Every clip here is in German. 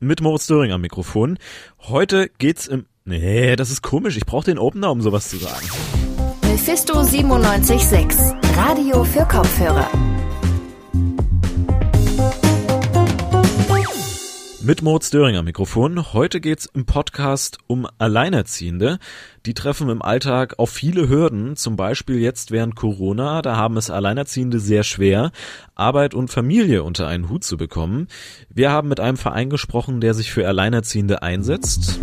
mit Moritz Döring am Mikrofon. Heute geht's im... Nee, das ist komisch. Ich brauche den Opener, um sowas zu sagen. Mephisto 97.6. Radio für Kopfhörer. Mit Moritz Döring am Mikrofon. Heute geht's im Podcast um Alleinerziehende. Die treffen im Alltag auf viele Hürden, zum Beispiel jetzt während Corona. Da haben es Alleinerziehende sehr schwer, Arbeit und Familie unter einen Hut zu bekommen. Wir haben mit einem Verein gesprochen, der sich für Alleinerziehende einsetzt.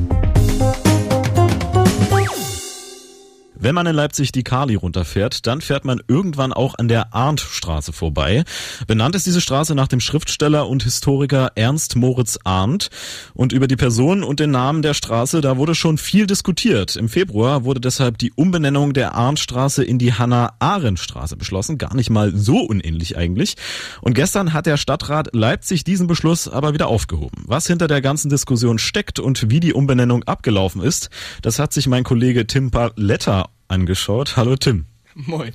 Wenn man in Leipzig die Kali runterfährt, dann fährt man irgendwann auch an der Arndtstraße vorbei. Benannt ist diese Straße nach dem Schriftsteller und Historiker Ernst Moritz Arndt. Und über die Person und den Namen der Straße, da wurde schon viel diskutiert. Im Februar wurde deshalb die Umbenennung der Arndtstraße in die Hannah-Arendt-Straße beschlossen. Gar nicht mal so unähnlich eigentlich. Und gestern hat der Stadtrat Leipzig diesen Beschluss aber wieder aufgehoben. Was hinter der ganzen Diskussion steckt und wie die Umbenennung abgelaufen ist, das hat sich mein Kollege Tim Paletta angeschaut. Hallo Tim. Moin.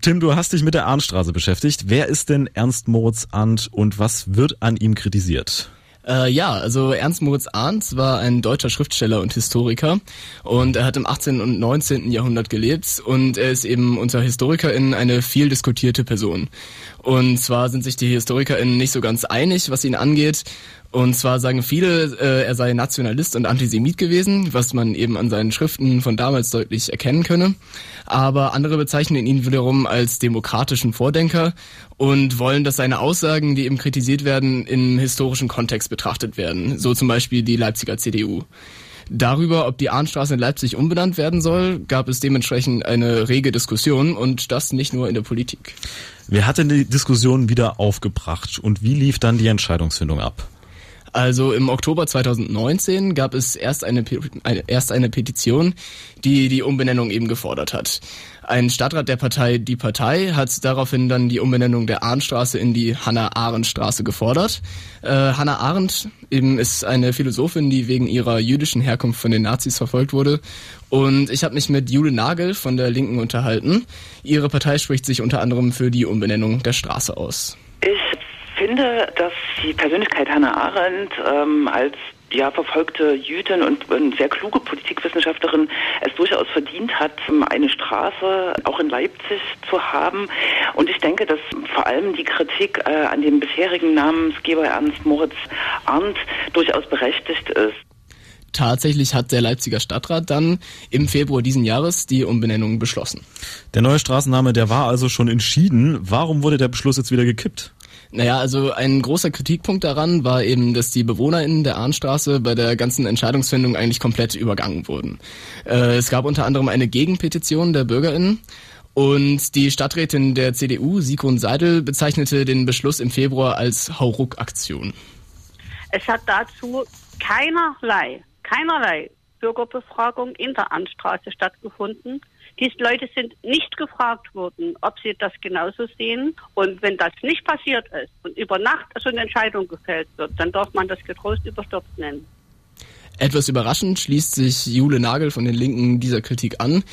Tim, du hast dich mit der Arndtstraße beschäftigt. Wer ist denn Ernst Moritz Arndt und was wird an ihm kritisiert? Äh, ja, also Ernst Moritz Arndt war ein deutscher Schriftsteller und Historiker und er hat im 18. und 19. Jahrhundert gelebt und er ist eben unter HistorikerInnen eine viel diskutierte Person. Und zwar sind sich die HistorikerInnen nicht so ganz einig, was ihn angeht. Und zwar sagen viele, äh, er sei Nationalist und Antisemit gewesen, was man eben an seinen Schriften von damals deutlich erkennen könne. Aber andere bezeichnen ihn wiederum als demokratischen Vordenker und wollen, dass seine Aussagen, die eben kritisiert werden, im historischen Kontext betrachtet werden. So zum Beispiel die Leipziger CDU. Darüber, ob die Arnstraße in Leipzig umbenannt werden soll, gab es dementsprechend eine rege Diskussion und das nicht nur in der Politik. Wer hat denn die Diskussion wieder aufgebracht und wie lief dann die Entscheidungsfindung ab? Also im Oktober 2019 gab es erst eine, eine, erst eine Petition, die die Umbenennung eben gefordert hat. Ein Stadtrat der Partei Die Partei hat daraufhin dann die Umbenennung der Arndtstraße in die Hannah-Arendt-Straße gefordert. Äh, Hannah Arendt eben ist eine Philosophin, die wegen ihrer jüdischen Herkunft von den Nazis verfolgt wurde. Und ich habe mich mit Jule Nagel von der Linken unterhalten. Ihre Partei spricht sich unter anderem für die Umbenennung der Straße aus. Ich finde, dass die Persönlichkeit Hannah Arendt ähm, als ja, verfolgte Jüdin und, und sehr kluge Politikwissenschaftlerin es durchaus verdient hat, eine Straße auch in Leipzig zu haben. Und ich denke, dass vor allem die Kritik äh, an dem bisherigen Namensgeber Ernst Moritz Arndt durchaus berechtigt ist. Tatsächlich hat der Leipziger Stadtrat dann im Februar diesen Jahres die Umbenennung beschlossen. Der neue Straßenname, der war also schon entschieden. Warum wurde der Beschluss jetzt wieder gekippt? Naja, also ein großer Kritikpunkt daran war eben, dass die BewohnerInnen der Arnstraße bei der ganzen Entscheidungsfindung eigentlich komplett übergangen wurden. Äh, es gab unter anderem eine Gegenpetition der BürgerInnen und die Stadträtin der CDU, Sikon Seidel, bezeichnete den Beschluss im Februar als Hauruck-Aktion. Es hat dazu keinerlei, keinerlei Bürgerbefragung in der Anstraße stattgefunden. Diese Leute sind nicht gefragt worden, ob sie das genauso sehen. Und wenn das nicht passiert ist und über Nacht so eine Entscheidung gefällt wird, dann darf man das getrost überstürzt nennen. Etwas überraschend schließt sich Jule Nagel von den Linken dieser Kritik an.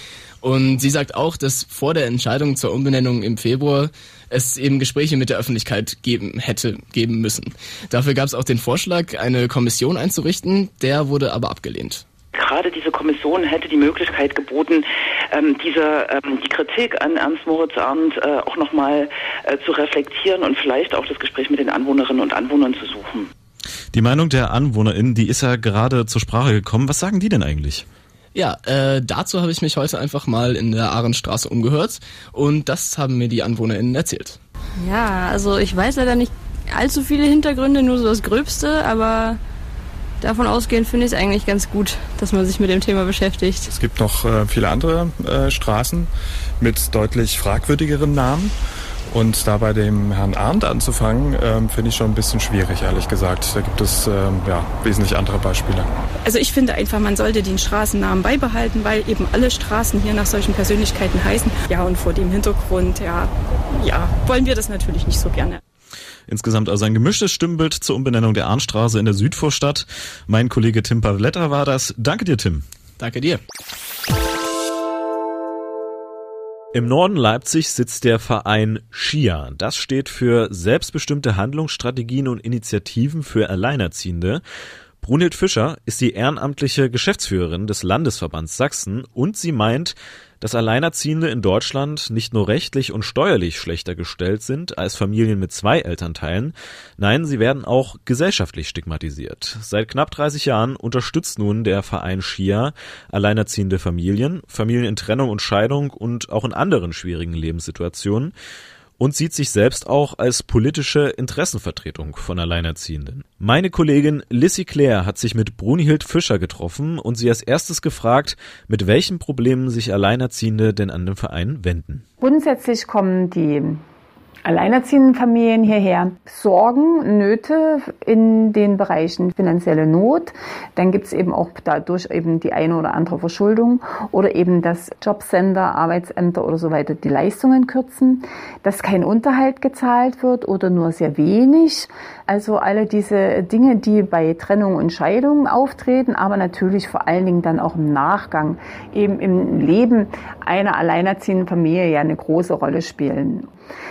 Und sie sagt auch, dass vor der Entscheidung zur Umbenennung im Februar es eben Gespräche mit der Öffentlichkeit geben hätte, geben müssen. Dafür gab es auch den Vorschlag, eine Kommission einzurichten. Der wurde aber abgelehnt gerade diese Kommission hätte die Möglichkeit geboten, ähm, diese ähm, die Kritik an Ernst Moritz Arndt äh, auch nochmal äh, zu reflektieren und vielleicht auch das Gespräch mit den Anwohnerinnen und Anwohnern zu suchen. Die Meinung der AnwohnerInnen, die ist ja gerade zur Sprache gekommen. Was sagen die denn eigentlich? Ja, äh, dazu habe ich mich heute einfach mal in der Ahrenstraße umgehört und das haben mir die AnwohnerInnen erzählt. Ja, also ich weiß leider nicht allzu viele Hintergründe, nur so das Gröbste, aber davon ausgehend finde ich es eigentlich ganz gut, dass man sich mit dem Thema beschäftigt. Es gibt noch äh, viele andere äh, Straßen mit deutlich fragwürdigeren Namen. Und da bei dem Herrn Arndt anzufangen, ähm, finde ich schon ein bisschen schwierig, ehrlich gesagt. Da gibt es ähm, ja, wesentlich andere Beispiele. Also ich finde einfach, man sollte den Straßennamen beibehalten, weil eben alle Straßen hier nach solchen Persönlichkeiten heißen. Ja, und vor dem Hintergrund, ja, ja, wollen wir das natürlich nicht so gerne. Insgesamt also ein gemischtes Stimmbild zur Umbenennung der Arnstraße in der Südvorstadt. Mein Kollege Tim Pavletta war das. Danke dir, Tim. Danke dir. Im Norden Leipzig sitzt der Verein SCHIA. Das steht für Selbstbestimmte Handlungsstrategien und Initiativen für Alleinerziehende. Brunhild Fischer ist die ehrenamtliche Geschäftsführerin des Landesverbands Sachsen und sie meint, dass Alleinerziehende in Deutschland nicht nur rechtlich und steuerlich schlechter gestellt sind als Familien mit zwei Elternteilen, nein, sie werden auch gesellschaftlich stigmatisiert. Seit knapp 30 Jahren unterstützt nun der Verein SCHIA alleinerziehende Familien, Familien in Trennung und Scheidung und auch in anderen schwierigen Lebenssituationen und sieht sich selbst auch als politische Interessenvertretung von Alleinerziehenden. Meine Kollegin Lissy Claire hat sich mit Brunihild Fischer getroffen und sie als erstes gefragt, mit welchen Problemen sich Alleinerziehende denn an den Verein wenden. Grundsätzlich kommen die alleinerziehenden Familien hierher. Sorgen, Nöte in den Bereichen finanzielle Not. Dann gibt es eben auch dadurch eben die eine oder andere Verschuldung oder eben dass Jobcenter, Arbeitsämter oder so weiter die Leistungen kürzen, dass kein Unterhalt gezahlt wird oder nur sehr wenig. Also alle diese Dinge, die bei Trennung und Scheidung auftreten, aber natürlich vor allen Dingen dann auch im Nachgang eben im Leben einer alleinerziehenden Familie ja eine große Rolle spielen.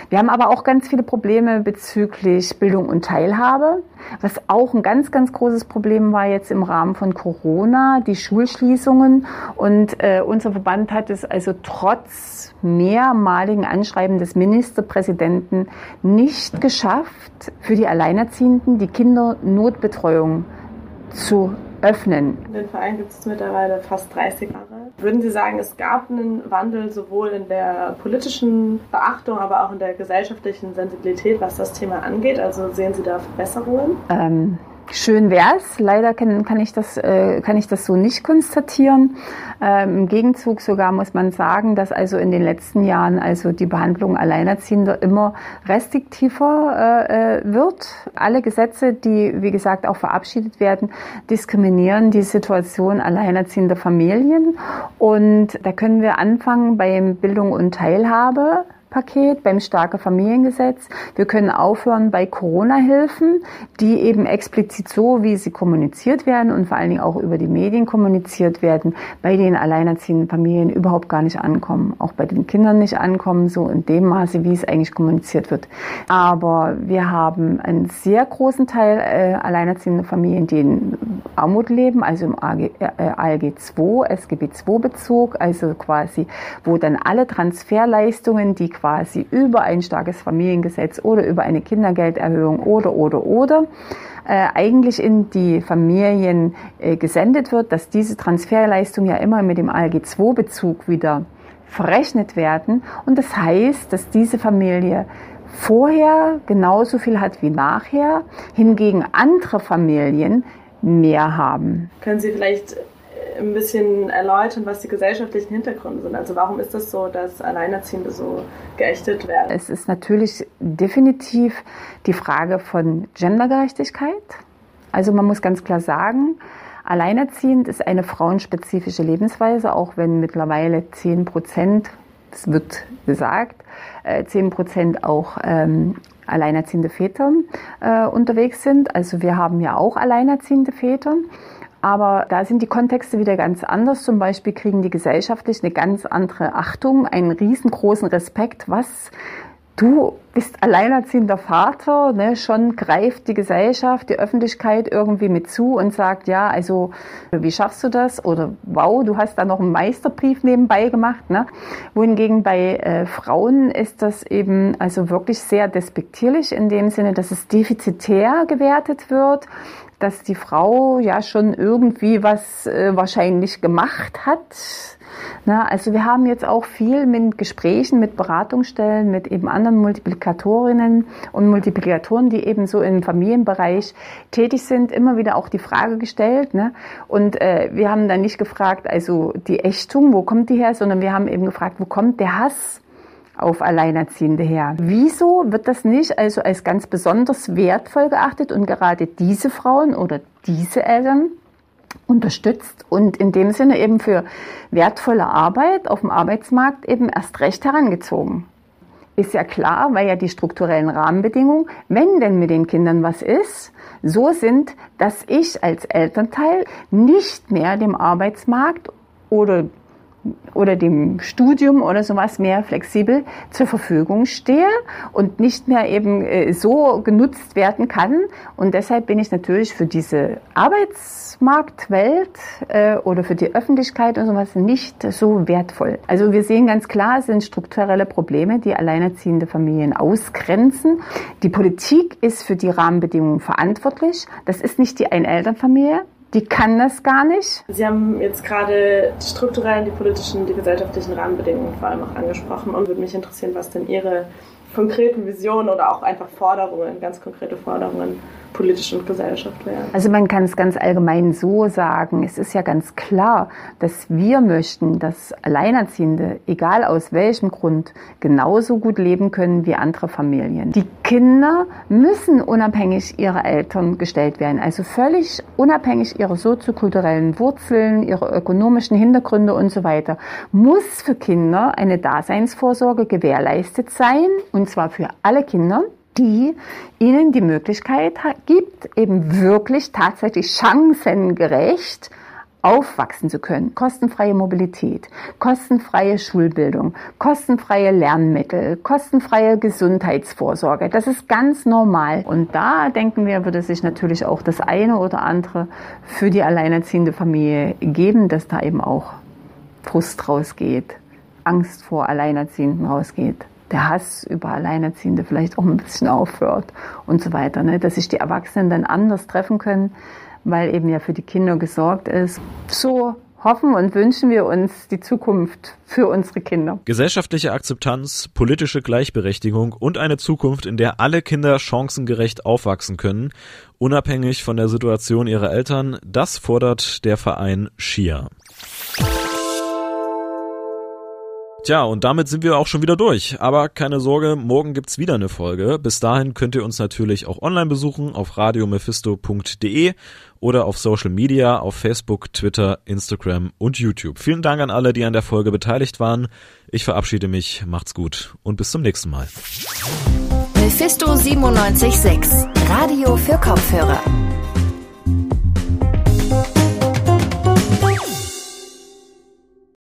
Wir haben aber auch ganz viele Probleme bezüglich Bildung und Teilhabe, was auch ein ganz, ganz großes Problem war jetzt im Rahmen von Corona, die Schulschließungen. Und äh, unser Verband hat es also trotz mehrmaligen Anschreiben des Ministerpräsidenten nicht geschafft, für die Alleinerziehenden die Kindernotbetreuung zu öffnen. Den Verein gibt es mittlerweile fast 30 Jahre. Würden Sie sagen, es gab einen Wandel sowohl in der politischen Beachtung, aber auch in der gesellschaftlichen Sensibilität, was das Thema angeht? Also sehen Sie da Verbesserungen? Ähm, Schön wär's. Leider kann, kann, ich das, äh, kann ich das so nicht konstatieren. Ähm, Im Gegenzug sogar muss man sagen, dass also in den letzten Jahren also die Behandlung Alleinerziehender immer restriktiver äh, äh, wird. Alle Gesetze, die wie gesagt auch verabschiedet werden, diskriminieren die Situation alleinerziehender Familien. Und da können wir anfangen bei Bildung und Teilhabe. Paket, beim starke Familiengesetz. Wir können aufhören bei Corona-Hilfen, die eben explizit so, wie sie kommuniziert werden und vor allen Dingen auch über die Medien kommuniziert werden, bei den alleinerziehenden Familien überhaupt gar nicht ankommen. Auch bei den Kindern nicht ankommen, so in dem Maße, wie es eigentlich kommuniziert wird. Aber wir haben einen sehr großen Teil äh, alleinerziehender Familien, die in Armut leben, also im AG, äh, ALG 2, SGB 2 Bezug, also quasi, wo dann alle Transferleistungen, die quasi quasi über ein starkes Familiengesetz oder über eine Kindergelderhöhung oder, oder, oder, äh, eigentlich in die Familien äh, gesendet wird, dass diese Transferleistungen ja immer mit dem ALG-2-Bezug wieder verrechnet werden. Und das heißt, dass diese Familie vorher genauso viel hat wie nachher, hingegen andere Familien mehr haben. Können Sie vielleicht ein bisschen erläutern, was die gesellschaftlichen Hintergründe sind. Also warum ist das so, dass Alleinerziehende so geächtet werden? Es ist natürlich definitiv die Frage von Gendergerechtigkeit. Also man muss ganz klar sagen, alleinerziehend ist eine frauenspezifische Lebensweise, auch wenn mittlerweile 10 Prozent, das wird gesagt, 10 äh, Prozent auch ähm, alleinerziehende Väter äh, unterwegs sind. Also wir haben ja auch alleinerziehende Väter. Aber da sind die Kontexte wieder ganz anders. Zum Beispiel kriegen die gesellschaftlich eine ganz andere Achtung, einen riesengroßen Respekt, was du bist alleinerziehender Vater, ne, schon greift die Gesellschaft, die Öffentlichkeit irgendwie mit zu und sagt, ja, also wie schaffst du das? Oder wow, du hast da noch einen Meisterbrief nebenbei gemacht. Ne? Wohingegen bei äh, Frauen ist das eben also wirklich sehr despektierlich in dem Sinne, dass es defizitär gewertet wird, dass die Frau ja schon irgendwie was äh, wahrscheinlich gemacht hat. Na, also wir haben jetzt auch viel mit Gesprächen, mit Beratungsstellen, mit eben anderen Multiplikatorinnen und Multiplikatoren, die eben so im Familienbereich tätig sind, immer wieder auch die Frage gestellt. Ne? Und äh, wir haben dann nicht gefragt, also die Ächtung, wo kommt die her, sondern wir haben eben gefragt, wo kommt der Hass auf Alleinerziehende her. Wieso wird das nicht also als ganz besonders wertvoll geachtet und gerade diese Frauen oder diese Eltern unterstützt und in dem Sinne eben für wertvolle Arbeit auf dem Arbeitsmarkt eben erst recht herangezogen? Ist ja klar, weil ja die strukturellen Rahmenbedingungen, wenn denn mit den Kindern was ist, so sind, dass ich als Elternteil nicht mehr dem Arbeitsmarkt oder oder dem Studium oder sowas mehr flexibel zur Verfügung stehe und nicht mehr eben äh, so genutzt werden kann. Und deshalb bin ich natürlich für diese Arbeitsmarktwelt äh, oder für die Öffentlichkeit und sowas nicht so wertvoll. Also wir sehen ganz klar, es sind strukturelle Probleme, die alleinerziehende Familien ausgrenzen. Die Politik ist für die Rahmenbedingungen verantwortlich. Das ist nicht die Einelternfamilie die kann das gar nicht. Sie haben jetzt gerade die strukturellen, die politischen, die gesellschaftlichen Rahmenbedingungen vor allem auch angesprochen und würde mich interessieren, was denn Ihre konkreten Visionen oder auch einfach Forderungen, ganz konkrete Forderungen politisch und Gesellschaft wären. Also man kann es ganz allgemein so sagen. Es ist ja ganz klar, dass wir möchten, dass Alleinerziehende, egal aus welchem Grund, genauso gut leben können wie andere Familien. Die Kinder müssen unabhängig ihrer Eltern gestellt werden, also völlig unabhängig ihrer soziokulturellen Wurzeln, ihrer ökonomischen Hintergründe und so weiter, muss für Kinder eine Daseinsvorsorge gewährleistet sein, und zwar für alle Kinder die ihnen die Möglichkeit gibt, eben wirklich tatsächlich chancengerecht aufwachsen zu können. Kostenfreie Mobilität, kostenfreie Schulbildung, kostenfreie Lernmittel, kostenfreie Gesundheitsvorsorge. Das ist ganz normal. Und da denken wir, würde sich natürlich auch das eine oder andere für die alleinerziehende Familie geben, dass da eben auch Frust rausgeht, Angst vor Alleinerziehenden rausgeht der Hass über Alleinerziehende vielleicht auch ein bisschen aufhört und so weiter. Ne? Dass sich die Erwachsenen dann anders treffen können, weil eben ja für die Kinder gesorgt ist. So hoffen und wünschen wir uns die Zukunft für unsere Kinder. Gesellschaftliche Akzeptanz, politische Gleichberechtigung und eine Zukunft, in der alle Kinder chancengerecht aufwachsen können, unabhängig von der Situation ihrer Eltern, das fordert der Verein SCHIA. Tja, und damit sind wir auch schon wieder durch. Aber keine Sorge, morgen gibt's wieder eine Folge. Bis dahin könnt ihr uns natürlich auch online besuchen auf radiomephisto.de oder auf Social Media auf Facebook, Twitter, Instagram und YouTube. Vielen Dank an alle, die an der Folge beteiligt waren. Ich verabschiede mich, macht's gut und bis zum nächsten Mal. Mephisto 976, Radio für Kopfhörer.